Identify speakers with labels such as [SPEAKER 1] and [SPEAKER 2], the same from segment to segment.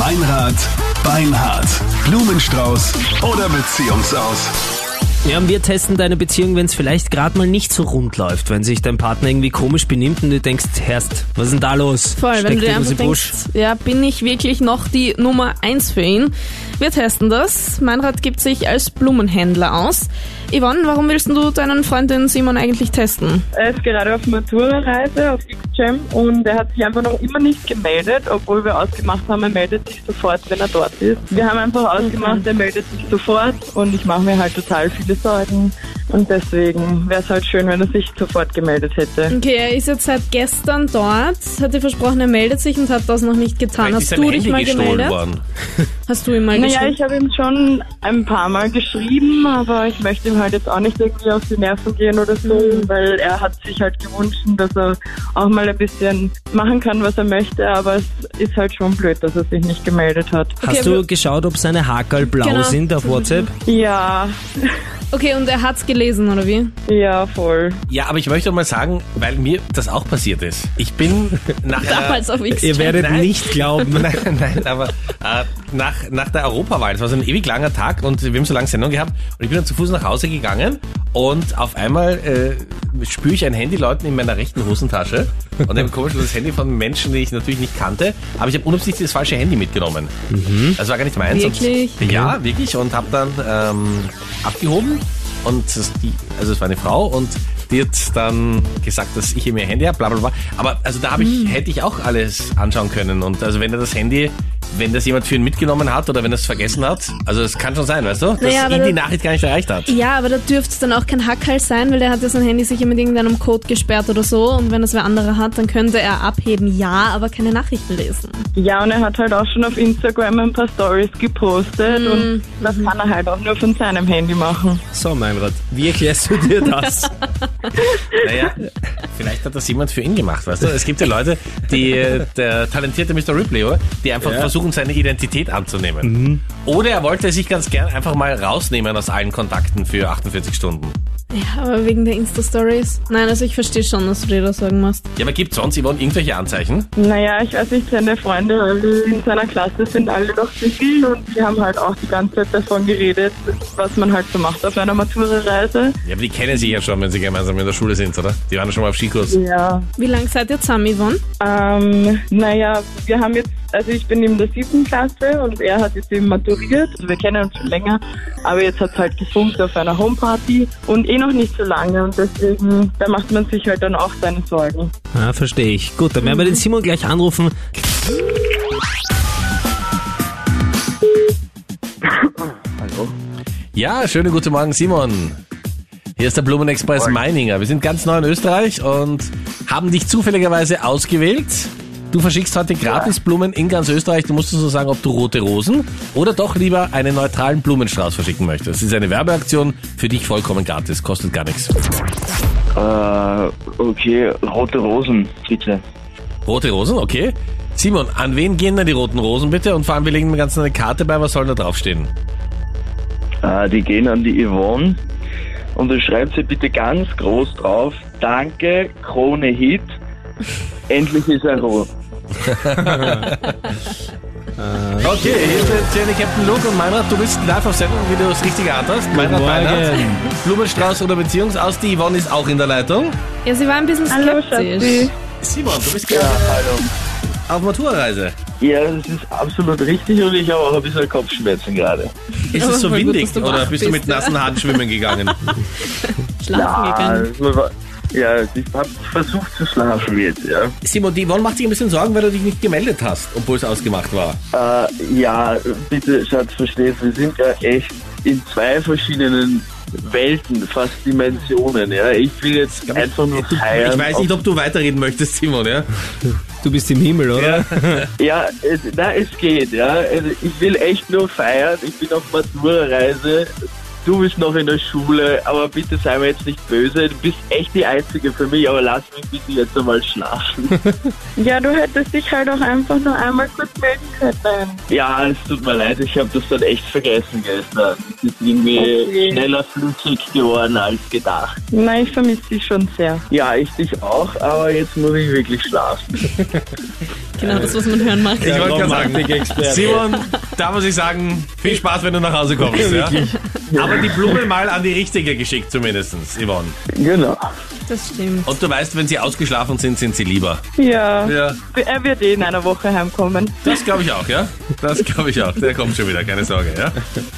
[SPEAKER 1] Meinrad, Beinhard, Blumenstrauß oder Beziehungsaus.
[SPEAKER 2] Ja, und wir testen deine Beziehung, wenn es vielleicht gerade mal nicht so rund läuft, wenn sich dein Partner irgendwie komisch benimmt und du denkst, Herst, was ist denn da los?
[SPEAKER 3] Voll, wenn
[SPEAKER 2] Steckt
[SPEAKER 3] du dir
[SPEAKER 2] irgendwas
[SPEAKER 3] einfach
[SPEAKER 2] im Busch?
[SPEAKER 3] denkst, ja, bin ich wirklich noch die Nummer eins für ihn? Wir testen das. Meinrad gibt sich als Blumenhändler aus. Yvonne, warum willst du deinen Freund den Simon eigentlich testen?
[SPEAKER 4] Er ist gerade auf Matura-Reise auf X-Jam und er hat sich einfach noch immer nicht gemeldet, obwohl wir ausgemacht haben, er meldet sich sofort, wenn er dort ist. Wir haben einfach ausgemacht, er meldet sich sofort und ich mache mir halt total viele Sorgen und deswegen wäre es halt schön, wenn er sich sofort gemeldet hätte.
[SPEAKER 3] Okay, er ist jetzt seit gestern dort, hat dir versprochen, er meldet sich und hat das noch nicht getan.
[SPEAKER 5] Vielleicht
[SPEAKER 3] Hast du dich
[SPEAKER 5] Handy
[SPEAKER 3] mal gemeldet?
[SPEAKER 5] worden.
[SPEAKER 3] Hast du ihm mal
[SPEAKER 4] Naja,
[SPEAKER 3] geschrieben?
[SPEAKER 4] ich habe ihm schon ein paar Mal geschrieben, aber ich möchte ihm halt jetzt auch nicht irgendwie auf die Nerven gehen oder so, weil er hat sich halt gewünscht, dass er auch mal ein bisschen machen kann, was er möchte, aber es ist halt schon blöd, dass er sich nicht gemeldet hat.
[SPEAKER 2] Hast du geschaut, ob seine Hakerl blau
[SPEAKER 3] Genau.
[SPEAKER 2] sind auf WhatsApp?
[SPEAKER 4] Ja,
[SPEAKER 3] Okay, und er hat's gelesen, oder wie?
[SPEAKER 4] ja, voll.
[SPEAKER 5] Ja, aber ich möchte mal sagen, weil mir das auch passiert ist. Ich bin nach einer,
[SPEAKER 3] Damals auf X.
[SPEAKER 2] Ihr werdet
[SPEAKER 5] Nein.
[SPEAKER 2] nicht glauben.
[SPEAKER 5] Nein, nein, aber äh, nach, nach der Europawahl, es war so ein ewig langer Tag und wir haben so lange Sendung gehabt und ich bin dann zu Fuß nach Hause gegangen und auf einmal äh, spüre ich ein Handy läuten in meiner rechten Hosentasche und habe komisch das Handy von Menschen, die ich natürlich nicht kannte, aber ich habe unabsichtlich das falsche Handy mitgenommen. Das war gar nicht meins.
[SPEAKER 3] Wirklich?
[SPEAKER 5] Und, ja, wirklich und habe dann ähm, abgehoben und das, die, also es war eine Frau und die hat dann gesagt, dass ich ihr mehr Handy habe, bla bla bla. Aber also da habe
[SPEAKER 3] Hm.
[SPEAKER 5] ich, hätte ich auch alles anschauen können. Und also wenn er das Handy, wenn das jemand für ihn mitgenommen hat oder wenn er es vergessen hat, also es kann schon sein, weißt du, dass
[SPEAKER 3] Naja,
[SPEAKER 5] ihn die Nachricht gar nicht erreicht hat.
[SPEAKER 3] Ja, aber da dürfte es dann auch kein Hackhals sein, weil der hat ja sein Handy sicher mit irgendeinem Code gesperrt oder so. Und wenn das wer anderer hat, dann könnte er abheben, ja, aber keine Nachrichten lesen.
[SPEAKER 4] Ja, und er hat halt auch schon auf Instagram ein paar Stories gepostet und das kann er halt auch nur von seinem Handy machen.
[SPEAKER 2] So, Meinrad, wie erklärst du dir das?
[SPEAKER 5] Naja, vielleicht hat das jemand für ihn gemacht, weißt du? Es gibt ja Leute, die, der talentierte Mr. Ripley, oder? Die einfach versuchen, seine Identität anzunehmen. Oder er wollte sich ganz gern einfach mal rausnehmen aus allen Kontakten für 48 Stunden.
[SPEAKER 3] Ja, aber wegen der Insta-Stories. Nein, also ich verstehe schon, dass du dir das sagen musst.
[SPEAKER 5] Ja, aber gibt sonst, Yvonne, irgendwelche Anzeichen?
[SPEAKER 4] Naja, ich weiß nicht, seine Freunde alle in seiner Klasse sind alle noch Single und die haben halt auch die ganze Zeit davon geredet, was man halt so macht auf einer Matura-Reise.
[SPEAKER 5] Ja, aber die kennen sich ja schon, wenn sie gemeinsam in der Schule sind, oder? Die waren ja schon mal auf Skikurs.
[SPEAKER 4] Ja.
[SPEAKER 3] Wie lange seid ihr zusammen, Yvonne?
[SPEAKER 4] Ähm, naja, wir haben jetzt, also ich bin in der siebten Klasse und er hat jetzt eben maturiert. Also wir kennen uns schon länger, aber jetzt hat es halt gefunkt auf einer Homeparty und eh noch nicht so lange und deswegen, da macht man sich halt dann auch seine Sorgen.
[SPEAKER 2] Ah, verstehe ich. Gut, dann werden wir den Simon gleich anrufen.
[SPEAKER 5] Ja, schönen guten Morgen, Simon. Hier ist der Blumenexpress Meininger. Wir sind ganz neu in Österreich und haben dich zufälligerweise ausgewählt. Du verschickst heute gratis Blumen in ganz Österreich. Du musst uns nur sagen, ob du rote Rosen oder doch lieber einen neutralen Blumenstrauß verschicken möchtest. Das ist eine Werbeaktion für dich vollkommen gratis, kostet gar nichts.
[SPEAKER 6] Äh, okay, rote Rosen, bitte.
[SPEAKER 5] Rote Rosen, okay. Simon, an wen gehen denn die roten Rosen bitte? Und vor allem, wir legen dem Ganzen eine Karte bei, was soll da draufstehen?
[SPEAKER 6] Äh, die gehen an die Yvonne und du schreibst sie bitte ganz groß drauf. Danke, Krone Hit. Endlich ist er rot.
[SPEAKER 5] Okay, hier ist der Jenny Captain Luke und Meinrad, du bist live auf Sendung, wie du es richtig erkannt hast. Meinrad Meinrad. Blumenstrauß oder Beziehungsaus, die Yvonne ist auch in der Leitung.
[SPEAKER 3] Ja, sie war ein bisschen
[SPEAKER 4] Hallo,
[SPEAKER 3] skeptisch.
[SPEAKER 4] Schatzi.
[SPEAKER 5] Simon, du bist gerade auf Maturreise.
[SPEAKER 6] Ja, das ist absolut richtig und ich habe auch ein bisschen Kopfschmerzen gerade.
[SPEAKER 5] Ist
[SPEAKER 3] Aber
[SPEAKER 5] es so
[SPEAKER 3] voll gut,
[SPEAKER 5] windig
[SPEAKER 3] dass du
[SPEAKER 5] oder bist du mit
[SPEAKER 3] bist, ja.
[SPEAKER 5] nassen Haaren schwimmen gegangen?
[SPEAKER 3] Schlafen gegangen.
[SPEAKER 6] Ja, ich habe versucht zu schlafen jetzt, ja.
[SPEAKER 5] Simon, die Yvonne macht sich ein bisschen Sorgen, weil du dich nicht gemeldet hast, obwohl es ausgemacht war.
[SPEAKER 6] Äh, ja, bitte, Schatz, verstehst, wir sind ja echt in zwei verschiedenen Welten, fast Dimensionen, ja. Ich will jetzt einfach nur feiern.
[SPEAKER 5] Ich weiß nicht, ob du weiterreden möchtest, Simon, ja?
[SPEAKER 2] Du bist im Himmel, oder?
[SPEAKER 6] Ja, es, na, es geht, ja. Also ich will echt nur feiern. Ich bin auf Matura-Reise. Du bist noch in der Schule, aber bitte sei mir jetzt nicht böse. Du bist echt die Einzige für mich, aber lass mich bitte jetzt einmal schlafen.
[SPEAKER 4] Ja, du hättest dich halt auch einfach nur einmal kurz melden können.
[SPEAKER 6] Ja, es tut mir leid, ich habe das dann echt vergessen gestern. Es ist irgendwie
[SPEAKER 4] Okay.
[SPEAKER 6] schneller flüssig geworden als gedacht.
[SPEAKER 4] Nein, ich vermisse dich schon sehr.
[SPEAKER 6] Ja, ich dich auch, aber jetzt muss ich wirklich schlafen.
[SPEAKER 3] Genau das, was man hören mag.
[SPEAKER 5] Ich wollte gerade sagen, Simon, da muss ich sagen, viel Spaß, wenn du nach Hause kommst. Ja? Aber die Blume mal an die richtige geschickt zumindest, Yvonne.
[SPEAKER 6] Genau.
[SPEAKER 3] Das stimmt.
[SPEAKER 5] Und du weißt, wenn sie ausgeschlafen sind, sind sie lieber.
[SPEAKER 4] Ja.
[SPEAKER 5] Ja.
[SPEAKER 4] Er wird eh in einer Woche heimkommen.
[SPEAKER 5] Das glaube ich auch, ja? Das glaube ich auch. Der kommt schon wieder, keine Sorge, ja?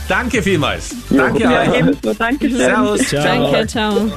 [SPEAKER 5] Danke vielmals. Danke
[SPEAKER 4] Ja,
[SPEAKER 5] euch.
[SPEAKER 4] ebenso. Dankeschön.
[SPEAKER 5] Servus.
[SPEAKER 3] Danke, ciao.